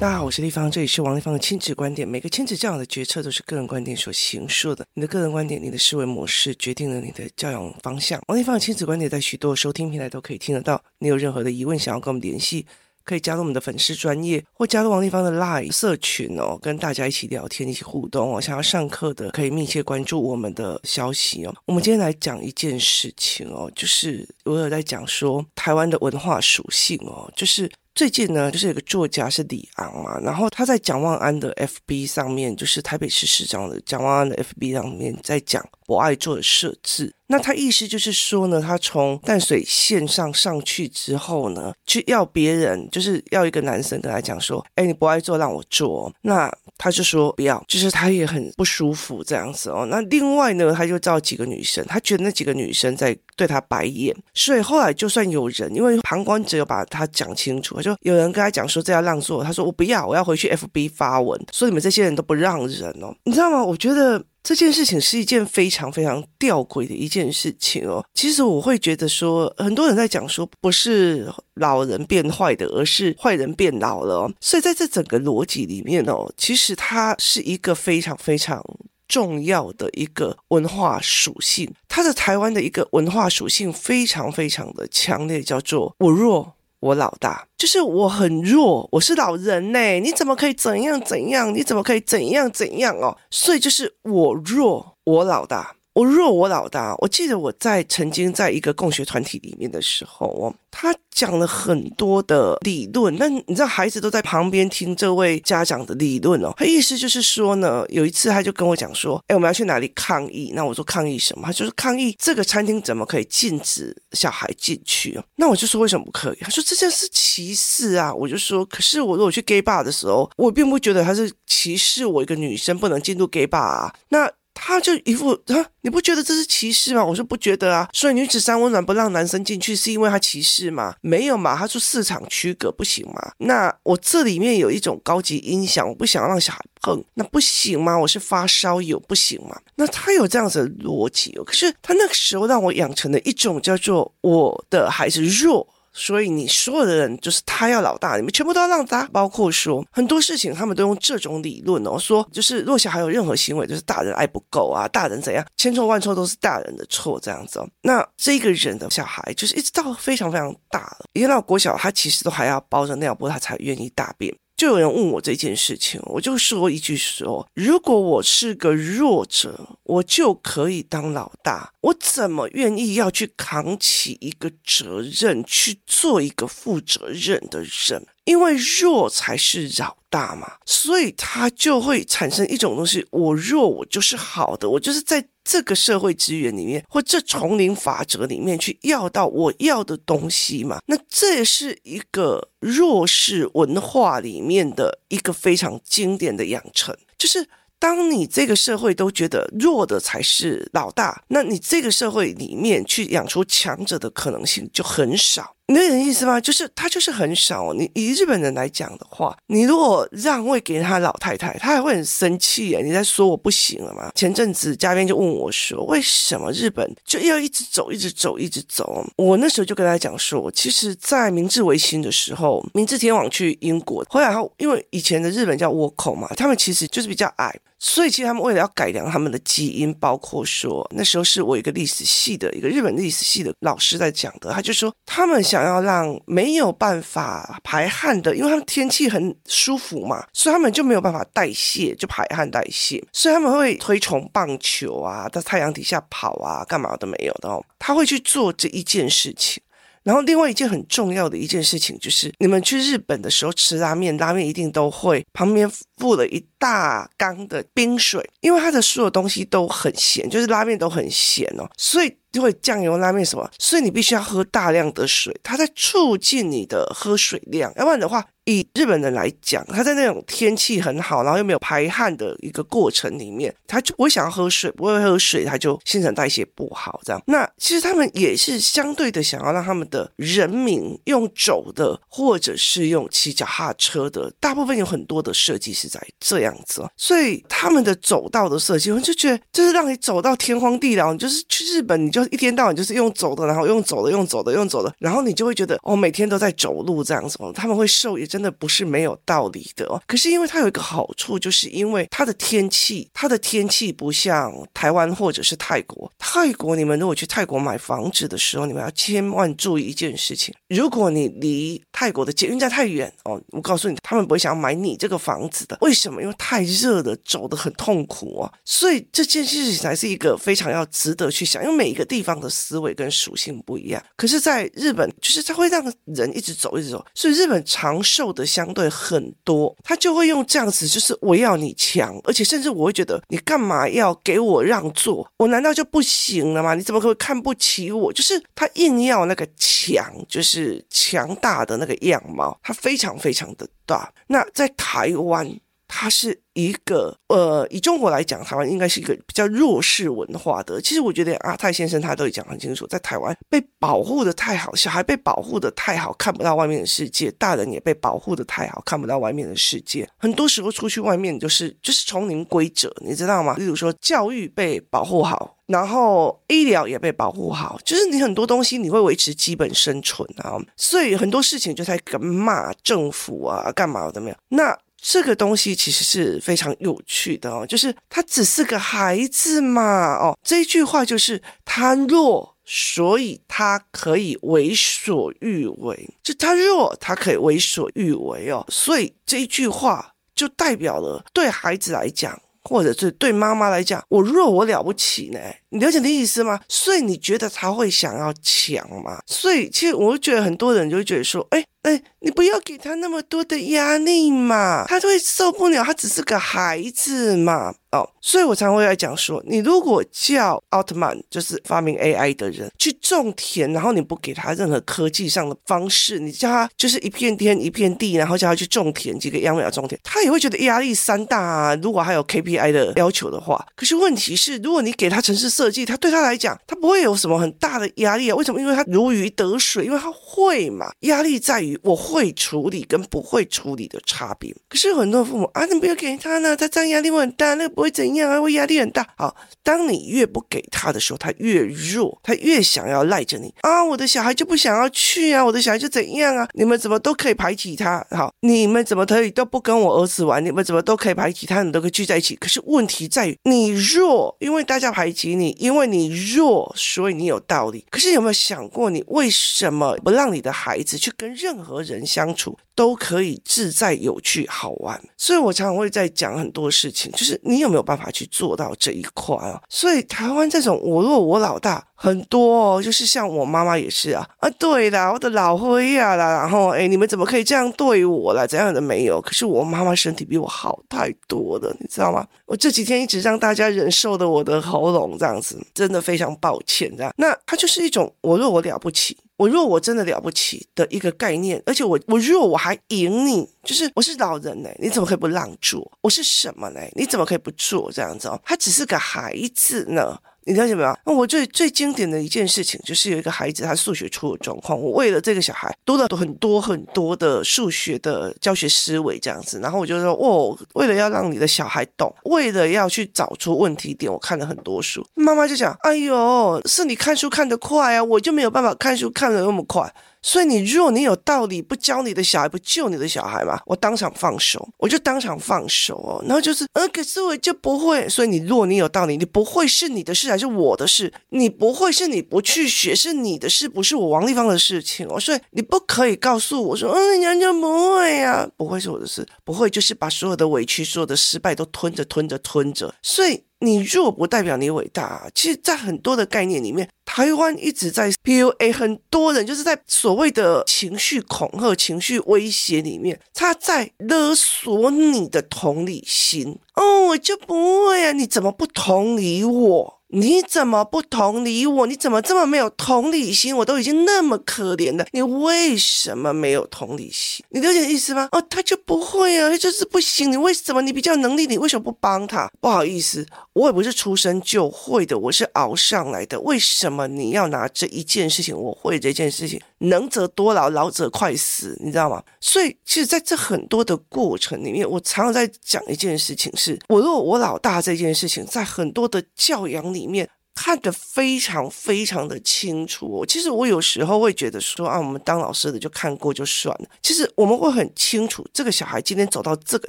大家好，我是丽芳，这里是王立芳的亲子观点。每个亲子教养的决策都是个人观点所形塑的。你的个人观点，你的思维模式，决定了你的教养方向。王立芳的亲子观点在许多收听平台都可以听得到。你有任何的疑问，想要跟我们联系，可以加入我们的粉丝专业，或加入王立芳的 Line 社群哦，跟大家一起聊天，一起互动哦。想要上课的，可以密切关注我们的消息哦。我们今天来讲一件事情哦，就是我有在讲说台湾的文化属性哦，就是。最近呢，就是有个作家是李昂嘛，然后他在蒋万安的 FB 上面，就是台北市市长的蒋万安的 FB 上面在讲博爱做的设置。那他意思就是说呢，他从淡水线上上去之后呢，去要别人，就是要一个男生跟他讲说，哎，你不爱做让我做。那他就说不要，就是他也很不舒服这样子哦。那另外呢，他就找几个女生，他觉得那几个女生在对他白眼，所以后来就算有人，因为旁观者有把他讲清楚，他就有人跟他讲说这要让座，他说我不要，我要回去 FB 发文，说你们这些人都不让人哦，你知道吗？我觉得。这件事情是一件非常非常吊诡的一件事情哦。其实我会觉得说，很多人在讲说，不是老人变坏的，而是坏人变老了。所以在这整个逻辑里面哦，其实它是一个非常非常重要的一个文化属性。它的台湾的一个文化属性非常非常的强烈，叫做“我弱”。我老大，就是我很弱，我是老人呢，你怎么可以怎样怎样？你怎么可以怎样怎样哦？所以就是我弱，我老大。我弱，我老大。我记得我在曾经在一个共学团体里面的时候，哦，他讲了很多的理论。那你知道，孩子都在旁边听这位家长的理论哦。他意思就是说呢，有一次他就跟我讲说：“哎，我们要去哪里抗议？”那我说：“抗议什么？”他就是抗议这个餐厅怎么可以禁止小孩进去？那我就说：“为什么不可以？”他说：“这件事歧视啊！”我就说：“可是我如果去 gay bar 的时候，我并不觉得他是歧视我一个女生不能进入 gay bar 啊。”那他就一副啊，你不觉得这是歧视吗？我说不觉得啊。所以女子三温暖不让男生进去，是因为他歧视吗？没有嘛。他说市场区隔不行嘛。那我这里面有一种高级音响，我不想让小孩碰，那不行吗？我是发烧友，不行吗？那他有这样子的逻辑哦。可是他那个时候让我养成了一种叫做我的孩子弱。所以你所有的人就是他要老大，你们全部都要让他。包括说很多事情，他们都用这种理论哦，说就是若小孩有任何行为，就是大人爱不够啊，大人怎样，千错万错都是大人的错这样子哦。那这个人的小孩就是一直到非常非常大了，一直到国小，他其实都还要包着尿布，他才愿意大便。就有人问我这件事情，我就说一句说：如果我是个弱者，我就可以当老大，我怎么愿意要去扛起一个责任，去做一个负责任的人？因为弱才是老大嘛，所以他就会产生一种东西：我弱，我就是好的，我就是在这个社会资源里面，或这丛林法则里面去要到我要的东西嘛。那这也是一个弱势文化里面的一个非常经典的养成，就是。当你这个社会都觉得弱的才是老大，那你这个社会里面去养出强者的可能性就很少。你有点意思吗？就是他就是很少。你以日本人来讲的话，你如果让位给他老太太，他还会很生气耶。你在说我不行了吗？前阵子嘉宾就问我说，为什么日本就要一直走，一直走，一直走？我那时候就跟他讲说，其实，在明治维新的时候，明治天皇去英国，后来后因为以前的日本叫倭寇嘛，他们其实就是比较矮，所以其实他们为了要改良他们的基因，包括说那时候是我一个历史系的一个日本历史系的老师在讲的，他就说他们想。要让没有办法排汗的，因为他们天气很舒服嘛，所以他们就没有办法代谢，就排汗代谢，所以他们会推崇棒球啊，在太阳底下跑啊，干嘛都没有的哦。他会去做这一件事情。然后另外一件很重要的一件事情就是，你们去日本的时候吃拉面，拉面一定都会旁边附了一大缸的冰水，因为它的所有东西都很咸，就是拉面都很咸哦，所以。就会酱油拉面什么，所以你必须要喝大量的水，它在促进你的喝水量，要不然的话。以日本人来讲，他在那种天气很好，然后又没有排汗的一个过程里面，他就不会想要喝水，不会喝水，他就新陈代谢不好。这样，那其实他们也是相对的想要让他们的人民用走的，或者是用骑脚踏车的，大部分有很多的设计是在这样子，所以他们的走道的设计，我就觉得就是让你走到天荒地老，你就是去日本，你就一天到晚就是用走的，然后用走的，用走的，用走的，然后你就会觉得哦，每天都在走路这样子哦。他们会瘦也真的不是没有道理的哦。可是因为它有一个好处，就是因为它的天气，它的天气不像台湾或者是泰国。泰国你们如果去泰国买房子的时候，你们要千万注意一件事情：如果你离泰国的捷运站太远哦，我告诉你，他们不会想要买你这个房子的。为什么？因为太热了，走得很痛苦啊。所以这件事情才是一个非常要值得去想，因为每一个地方的思维跟属性不一样。可是，在日本，就是它会让人一直走，一直走。所以日本长寿的相对很多，他就会用这样子，就是我要你强，而且甚至我会觉得你干嘛要给我让座？我难道就不行了吗？你怎么可以看不起我？就是他硬要那个强，就是强大的那个样貌，他非常非常的大。那在台湾。它是一个呃，以中国来讲，台湾应该是一个比较弱势文化的。其实我觉得阿泰先生他都已讲很清楚，在台湾被保护的太好，小孩被保护的太好，看不到外面的世界；大人也被保护的太好，看不到外面的世界。很多时候出去外面就是就是丛林规则，你知道吗？例如说教育被保护好，然后医疗也被保护好，就是你很多东西你会维持基本生存啊。所以很多事情就在跟骂政府啊，干嘛怎么样？那。这个东西其实是非常有趣的哦，就是他只是个孩子嘛，哦，这一句话就是他弱，所以他可以为所欲为，就他弱，他可以为所欲为哦，所以这一句话就代表了对孩子来讲，或者是对妈妈来讲，我弱我了不起呢，你了解的意思吗？所以你觉得他会想要强吗？所以其实我觉得很多人就会觉得说，哎。哎，你不要给他那么多的压力嘛，他就会受不了。他只是个孩子嘛，哦，所以我常会来讲说，你如果叫奥特曼，就是发明 AI 的人去种田，然后你不给他任何科技上的方式，你叫他就是一片天一片地，然后叫他去种田，几个秧苗种田，他也会觉得压力山大啊。如果还有 KPI 的要求的话，可是问题是，如果你给他城市设计，他对他来讲，他不会有什么很大的压力啊。为什么？因为他如鱼得水，因为他会嘛。压力在于。我会处理跟不会处理的差别，可是很多父母啊，你不要给他呢，他这样压力会很大，那个不会怎样啊，会压力很大。好，当你越不给他的时候，他越弱，他越想要赖着你啊，我的小孩就不想要去啊，我的小孩就怎样啊，你们怎么都可以排挤他？好，你们怎么可以都不跟我儿子玩？你们怎么都可以排挤他？你都可以聚在一起？可是问题在于你弱，因为大家排挤你，因为你弱，所以你有道理。可是有没有想过，你为什么不让你的孩子去跟任何人相处都可以自在、有趣、好玩，所以我常常会在讲很多事情，就是你有没有办法去做到这一块啊？所以台湾这种我若我老大很多哦，就是像我妈妈也是啊啊，对啦，我的老灰呀啦，然后哎，你们怎么可以这样对我啦？怎样的没有？可是我妈妈身体比我好太多了，你知道吗？我这几天一直让大家忍受的我的喉咙这样子，真的非常抱歉这样。那它就是一种我若我了不起。我弱，我真的了不起的一个概念，而且我我弱，我还赢你，就是我是老人呢，你怎么可以不让座？我是什么呢？你怎么可以不做这样子哦？他只是个孩子呢。你了解没有？那我最最经典的一件事情，就是有一个孩子他数学出了状况，我为了这个小孩读了很多很多的数学的教学思维这样子，然后我就说，哦，为了要让你的小孩懂，为了要去找出问题点，我看了很多书。妈妈就讲，哎呦，是你看书看得快啊，我就没有办法看书看得那么快。所以你弱，你有道理不教你的小孩，不救你的小孩吗？我当场放手，我就当场放手哦。然后就是，呃，可是我就不会。所以你弱，你有道理，你不会是你的事还是我的事？你不会是你不去学是你的事，不是我王丽芳的事情哦。所以你不可以告诉我说，嗯，人家不会呀，不会是我的事，不会就是把所有的委屈、所有的失败都吞着、吞着、吞着。所以。你弱不代表你伟大。其实，在很多的概念里面，台湾一直在 PUA 很多人，就是在所谓的情绪恐吓、情绪威胁里面，他在勒索你的同理心。哦，我就不会啊，你怎么不同理我？你怎么不同理我？你怎么这么没有同理心？我都已经那么可怜了，你为什么没有同理心？你了解意思吗？哦，他就不会啊，他就是不行。你为什么？你比较能力，你为什么不帮他？不好意思，我也不是出生就会的，我是熬上来的。为什么你要拿这一件事情？我会这件事情，能者多劳，劳者快死，你知道吗？所以，其实在这很多的过程里面，我常常在讲一件事情是：我如果我老大这件事情，在很多的教养里。里面看得非常非常的清楚。其实我有时候会觉得说啊，我们当老师的就看过就算了。其实我们会很清楚，这个小孩今天走到这个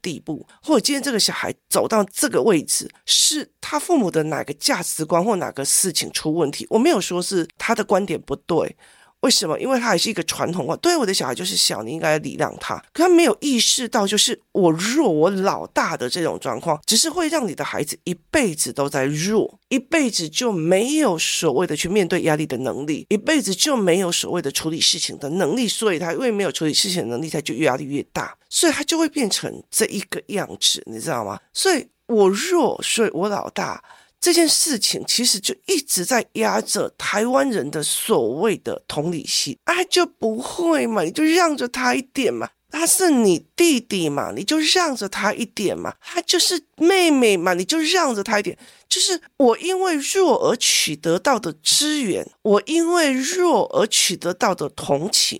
地步，或者今天这个小孩走到这个位置，是他父母的哪个价值观或哪个事情出问题。我没有说是他的观点不对。为什么？因为他还是一个传统化，对我的小孩就是小，你应该礼让他。可他没有意识到，就是我弱，我老大的这种状况，只是会让你的孩子一辈子都在弱，一辈子就没有所谓的去面对压力的能力，一辈子就没有所谓的处理事情的能力。所以他因为没有处理事情的能力，他就越压力越大，所以他就会变成这一个样子，你知道吗？所以我弱，所以我老大。这件事情其实就一直在压着台湾人的所谓的同理心，啊，就不会嘛，你就让着他一点嘛，他是你弟弟嘛，你就让着他一点嘛，他就是妹妹嘛，你就让着他一点，就是我因为弱而取得到的资源，我因为弱而取得到的同情，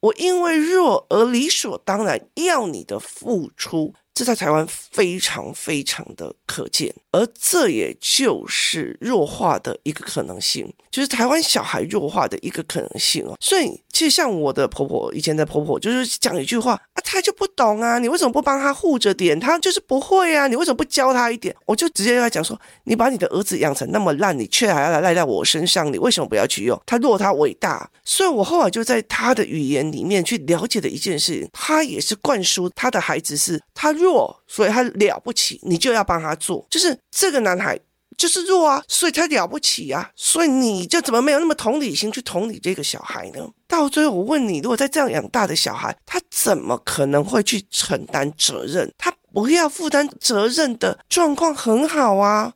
我因为弱而理所当然要你的付出。这在台湾非常非常的可见，而这也就是弱化的一个可能性，就是台湾小孩弱化的一个可能性哦。所以，其实像我的婆婆以前的婆婆，就是讲一句话啊，她就不懂啊，你为什么不帮她护着点？她就是不会啊，你为什么不教她一点？我就直接跟她讲说，你把你的儿子养成那么烂，你却还要来赖在我身上，你为什么不要去用？他弱，他伟大。所以我后来就在他的语言里面去了解的一件事，他也是灌输他的孩子是他。弱，所以他了不起，你就要帮他做。就是这个男孩就是弱啊，所以他了不起啊，所以你就怎么没有那么同理心去同理这个小孩呢？到最后，我问你，如果在这样养大的小孩，他怎么可能会去承担责任？他不要负担责任的状况很好啊，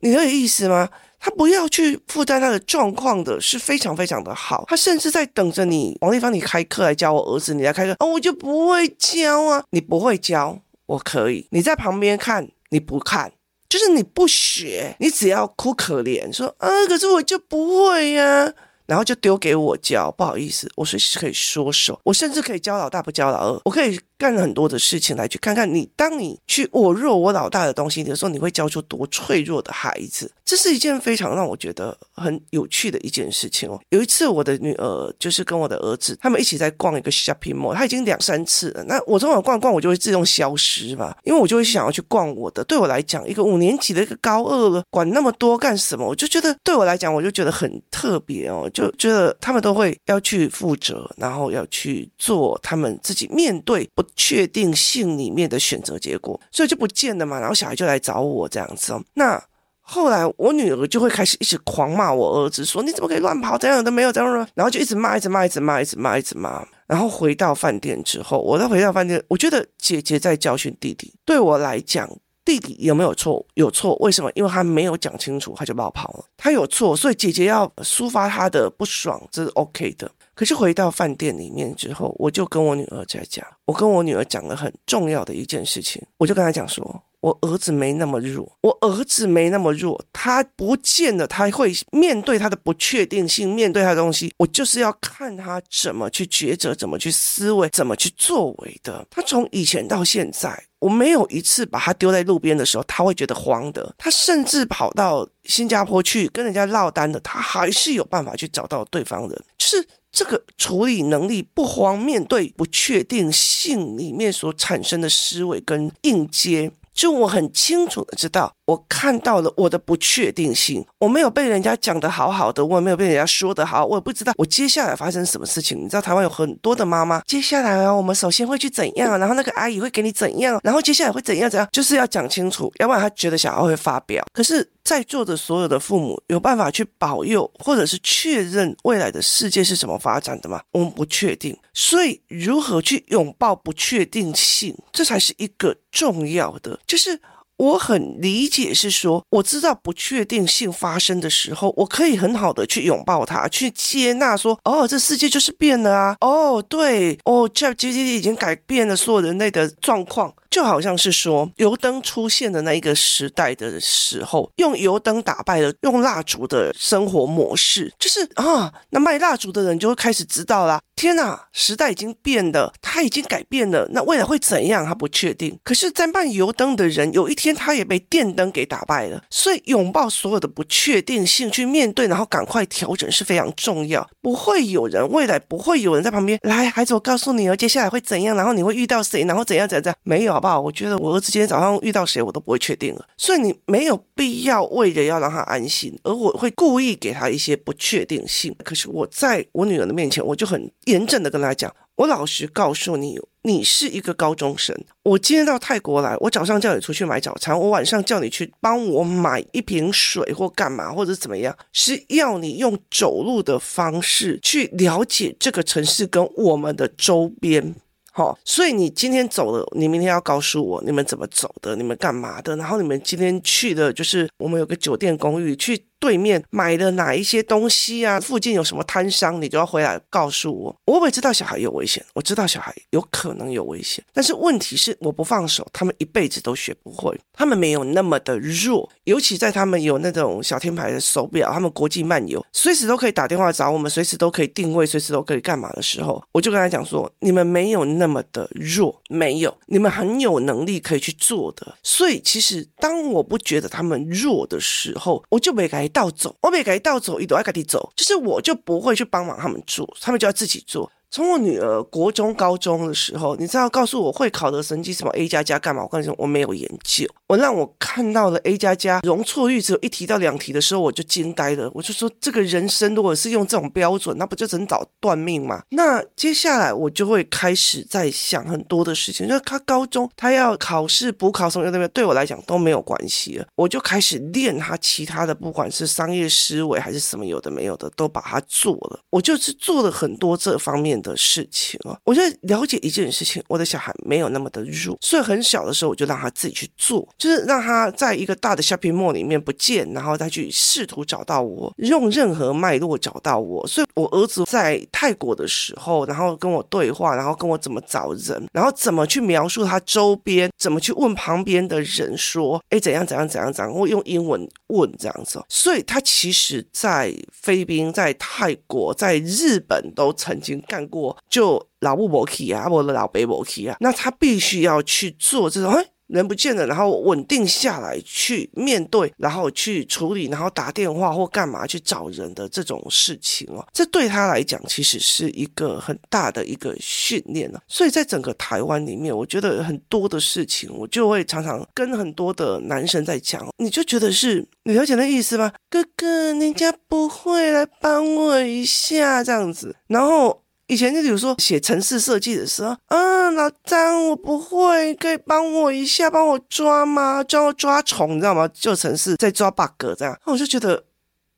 你有意思吗？他不要去负担他的状况的是非常非常的好，他甚至在等着你王丽芳，你开课来教我儿子，你来开课哦，我就不会教啊，你不会教。我可以，你在旁边看，你不看，就是你不学，你只要哭可怜，说啊，可是我就不会呀、然后就丢给我教，不好意思，我随时可以说手，我甚至可以教老大不教老二，我可以干很多的事情来去看看你。当你去我弱我老大的东西的时候，你会教出多脆弱的孩子，这是一件非常让我觉得很有趣的一件事情哦。有一次，我的女儿就是跟我的儿子他们一起在逛一个 shopping mall，他已经两三次了。那我这会逛逛，我就会自动消失嘛，因为我就会想要去逛我的。对我来讲，一个五年级的一个高二了，管那么多干什么？我就觉得对我来讲，我就觉得很特别哦。就觉得他们都会要去负责，然后要去做他们自己面对不确定性里面的选择结果，所以就不见了嘛。然后小孩就来找我这样子哦。那后来我女儿就会开始一直狂骂我儿子，说你怎么可以乱跑，这样都没有这样，然后就一直骂，一直骂，一直骂，一直骂，一直骂。然后回到饭店之后，我再回到饭店，我觉得姐姐在教训弟弟，对我来讲。弟弟有没有错？有错，为什么？因为他没有讲清楚，他就冒跑了。他有错，所以姐姐要抒发他的不爽，这是 OK 的。可是回到饭店里面之后，我就跟我女儿在讲，我跟我女儿讲了很重要的一件事情，我就跟她讲说，我儿子没那么弱，我儿子没那么弱，他不见得他会面对他的不确定性，面对他的东西，我就是要看他怎么去抉择，怎么去思维，怎么去作为的。他从以前到现在。我没有一次把他丢在路边的时候，他会觉得慌的。他甚至跑到新加坡去跟人家落单的，他还是有办法去找到对方人。就是这个处理能力不慌，面对不确定性里面所产生的思维跟应接。就我很清楚的知道，我看到了我的不确定性，我没有被人家讲得好好的，我也没有被人家说得好，我也不知道我接下来发生什么事情。你知道台湾有很多的妈妈，接下来啊，我们首先会去怎样，然后那个阿姨会给你怎样，然后接下来会怎样怎样，就是要讲清楚，要不然他觉得小孩会发飙。可是。在座的所有的父母有办法去保佑，或者是确认未来的世界是怎么发展的吗？我们不确定，所以如何去拥抱不确定性，这才是一个重要的。就是我很理解，是说我知道不确定性发生的时候，我可以很好的去拥抱它，去接纳说，哦，这世界就是变了啊，哦，对，哦这节节已经改变了所有人类的状况。就好像是说油灯出现的那一个时代的时候，用油灯打败了用蜡烛的生活模式，就是啊，那卖蜡烛的人就会开始知道啦。天哪，时代已经变了，他已经改变了，那未来会怎样？他不确定。可是，在卖油灯的人，有一天他也被电灯给打败了。所以，拥抱所有的不确定性，去面对，然后赶快调整是非常重要。不会有人，未来不会有人在旁边来，孩子，我告诉你哦，接下来会怎样？然后你会遇到谁？然后怎样怎样怎样？没有，好不好？我觉得我儿子今天早上遇到谁，我都不会确定了。所以，你没有必要为了要让他安心，而我会故意给他一些不确定性。可是，我在我女儿的面前，我就很。严正的跟他讲，我老实告诉你，你是一个高中生。我今天到泰国来，我早上叫你出去买早餐，我晚上叫你去帮我买一瓶水或干嘛或者怎么样，是要你用走路的方式去了解这个城市跟我们的周边。好，所以你今天走了，你明天要告诉我你们怎么走的，你们干嘛的，然后你们今天去的就是我们有个酒店公寓去。对面买了哪一些东西啊？附近有什么摊商，你就要回来告诉我。我会知道小孩有危险，我知道小孩有可能有危险，但是问题是我不放手，他们一辈子都学不会。他们没有那么的弱，尤其在他们有那种小天牌的手表，他们国际漫游，随时都可以打电话找我们，随时都可以定位，随时都可以干嘛的时候，我就跟他讲说：你们没有那么的弱，没有，你们很有能力可以去做的。所以其实当我不觉得他们弱的时候，我就没倒走，我每个倒走，一朵爱赶紧走，就是我就不会去帮忙他们做，他们就要自己做。从我女儿国中、高中的时候，你知道告诉我会考的成绩什么 A 加加干嘛？我跟你说，我没有研究。我让我看到了 A 加加容错率只有一题到两题的时候，我就惊呆了。我就说，这个人生如果是用这种标准，那不就整早断命吗？那接下来我就会开始在想很多的事情。就是他高中他要考试补考什么的，对我来讲都没有关系了。我就开始练他其他的，不管是商业思维还是什么有的没有的，都把它做了。我就是做了很多这方面的事情啊，我就了解一件事情，我的小孩没有那么的弱，所以很小的时候我就让他自己去做，就是让他在一个大的 shopping mall 里面不见，然后再去试图找到我，用任何脉络找到我。所以我儿子在泰国的时候，然后跟我对话，然后跟我怎么找人，然后怎么去描述他周边，怎么去问旁边的人说，哎，怎样怎样怎样怎样，我用英文问这样子。所以他其实在菲律宾、在泰国、在日本都曾经干。过就老不伯气啊，我的老伯伯气啊，那他必须要去做这种，哎，人不见了，然后稳定下来去面对，然后去处理，然后打电话或干嘛去找人的这种事情哦，这对他来讲其实是一个很大的一个训练呢。所以在整个台湾里面，我觉得很多的事情，我就会常常跟很多的男生在讲，你就觉得是你了解那意思吗？哥哥，人家不会来帮我一下这样子，然后。以前就比如说写程式设计的时候，嗯，老张我不会，可以帮我一下，帮我抓吗？教我抓虫，你知道吗？就程式在抓 bug 这样，那我就觉得，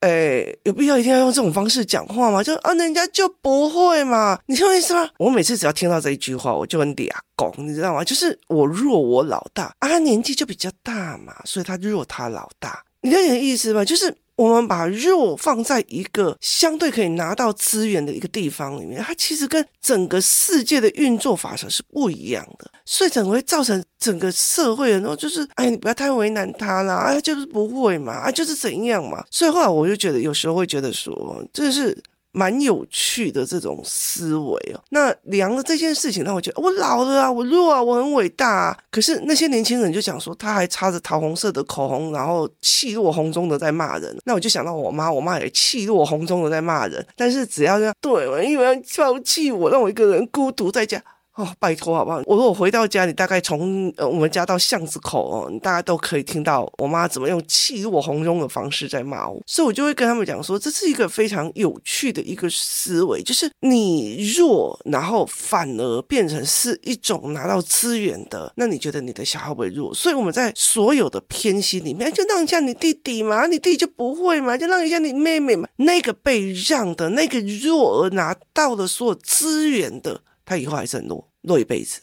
哎，有必要一定要用这种方式讲话吗？就啊，人家就不会嘛，你听我意思吗？我每次只要听到这一句话，我就很嗲拱，你知道吗？就是我弱我老大啊，他年纪就比较大嘛，所以他弱他老大，你了解意思吗？就是。我们把肉放在一个相对可以拿到资源的一个地方里面，它其实跟整个世界的运作法则是不一样的，所以整个会造成整个社会的，然后就是，哎，你不要太为难他啦，啊，就是不会嘛，啊，就是怎样嘛，所以后来我就觉得，有时候会觉得说，这是。蛮有趣的这种思维哦，那量了这件事情让我觉得我老了啊，我弱啊，我很伟大啊。可是那些年轻人就讲说，他还擦着桃红色的口红，然后气若红中的在骂人。那我就想到我妈，我妈也气若红中的在骂人。但是只要这样，对，因为要抛弃我，让我一个人孤独在家。哦，拜托好不好？我如果回到家，你大概从呃我们家到巷子口哦，你大家都可以听到我妈怎么用气若洪钟的方式在骂我，所以我就会跟他们讲说，这是一个非常有趣的一个思维，就是你弱，然后反而变成是一种拿到资源的，那你觉得你的小孩会不会弱？所以我们在所有的偏心里面，就让一下你弟弟嘛，你弟弟就不会嘛，就让一下你妹妹嘛，那个被让的那个弱而拿到了所有资源的，他以后还是很弱。落一辈子，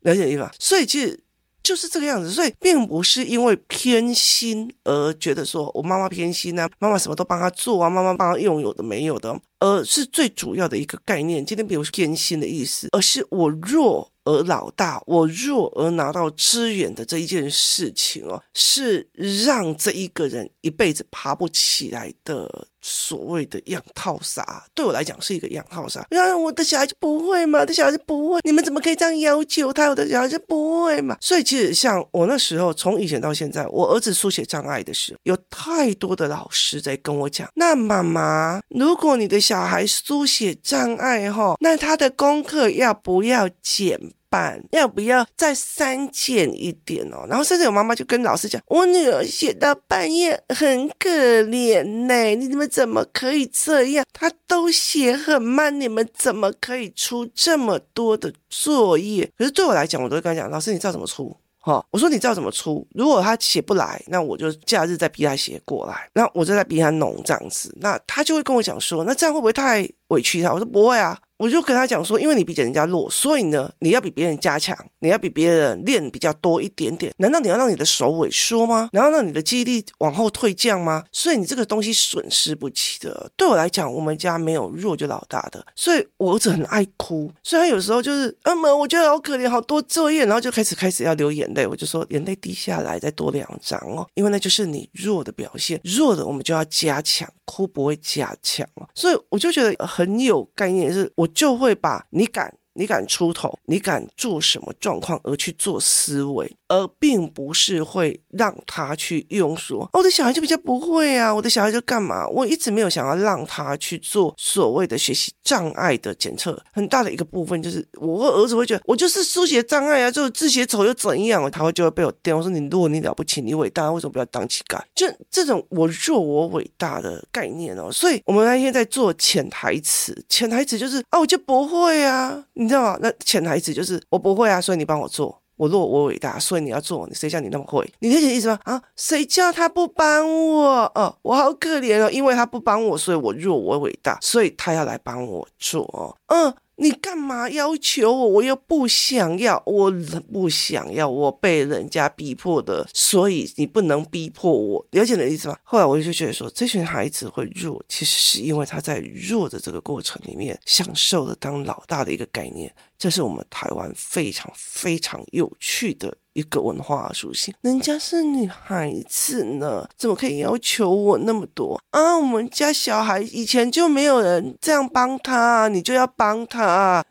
了解意思吧？所以其实就是这个样子，所以并不是因为偏心而觉得说我妈妈偏心啊，妈妈什么都帮他做啊，妈妈帮他用有的没有的，而是最主要的一个概念。今天比如说偏心的意思，而是我弱。而老大，我弱而拿到资源的这一件事情哦，是让这一个人一辈子爬不起来的所谓的养套杀。对我来讲是一个养套傻。然后，我的小孩就不会嘛？我的小孩就不会？你们怎么可以这样要求他？我的小孩就不会嘛？所以其实像我那时候，从以前到现在，我儿子书写障碍的时候，有太多的老师在跟我讲：那妈妈，如果你的小孩书写障碍哈，那他的功课要不要减？办要不要再删减一点哦？然后甚至有妈妈就跟老师讲：“我女儿写到半夜很可怜呢，你们怎么可以这样？她都写很慢，你们怎么可以出这么多的作业？”可是对我来讲，我都会跟她讲：“老师，你知道怎么出？哈，我说你知道怎么出？如果他写不来，那我就假日再逼他写过来，那我就再逼他弄这样子。那他就会跟我讲说：那这样会不会太委屈他？我说不会啊。”我就跟他讲说，因为你比人家弱，所以呢，你要比别人加强，你要比别人练比较多一点点。难道你要让你的手萎缩吗？然后让你的记忆力往后退降吗？所以你这个东西损失不起的。对我来讲，我们家没有弱就老大的，所以我儿子很爱哭，所以他有时候就是，嗯，我觉得好可怜，好多作业，然后就开始开始要流眼泪。我就说，眼泪滴下来，再多两张哦，因为那就是你弱的表现，弱的我们就要加强，哭不会加强哦。所以我就觉得很有概念，是我。就会把你敢，你敢出头，你敢做什么状况而去做思维。而并不是会让他去用说，哦，我的小孩就比较不会啊，我的小孩就干嘛？我一直没有想要让他去做所谓的学习障碍的检测。很大的一个部分就是，我儿子会觉得我就是书写障碍啊，就字写丑又怎样？他会就会被我电。我说你弱，你了不起，你伟大，为什么不要当乞丐？就这种我弱我伟大的概念哦。所以我们那天在做潜台词，潜台词就是啊，我就不会啊，你知道吗？那潜台词就是我不会啊，所以你帮我做。我弱我伟大，所以你要做。你谁叫你那么会？你理解意思吗？啊，谁叫他不帮我？哦，我好可怜哦，因为他不帮我，所以我弱我伟大，所以他要来帮我做。嗯。你干嘛要求我？我又不想要，我不想要，我被人家逼迫的，所以你不能逼迫我。了解你的意思吗？后来我就觉得说，这群孩子会弱，其实是因为他在弱的这个过程里面，享受了当老大的一个概念。这是我们台湾非常非常有趣的。一个文化属性，人家是女孩子呢，怎么可以要求我那么多啊？我们家小孩以前就没有人这样帮他，你就要帮他。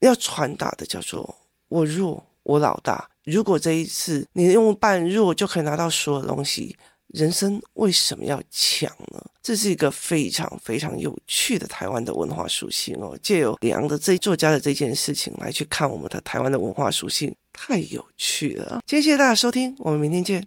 要传达的叫做我弱，我老大。如果这一次你用半弱就可以拿到所有东西，人生为什么要抢呢？这是一个非常非常有趣的台湾的文化属性哦。借由李昂的这作家的这件事情来去看我们的台湾的文化属性。太有趣了！今天谢谢大家收听，我们明天见。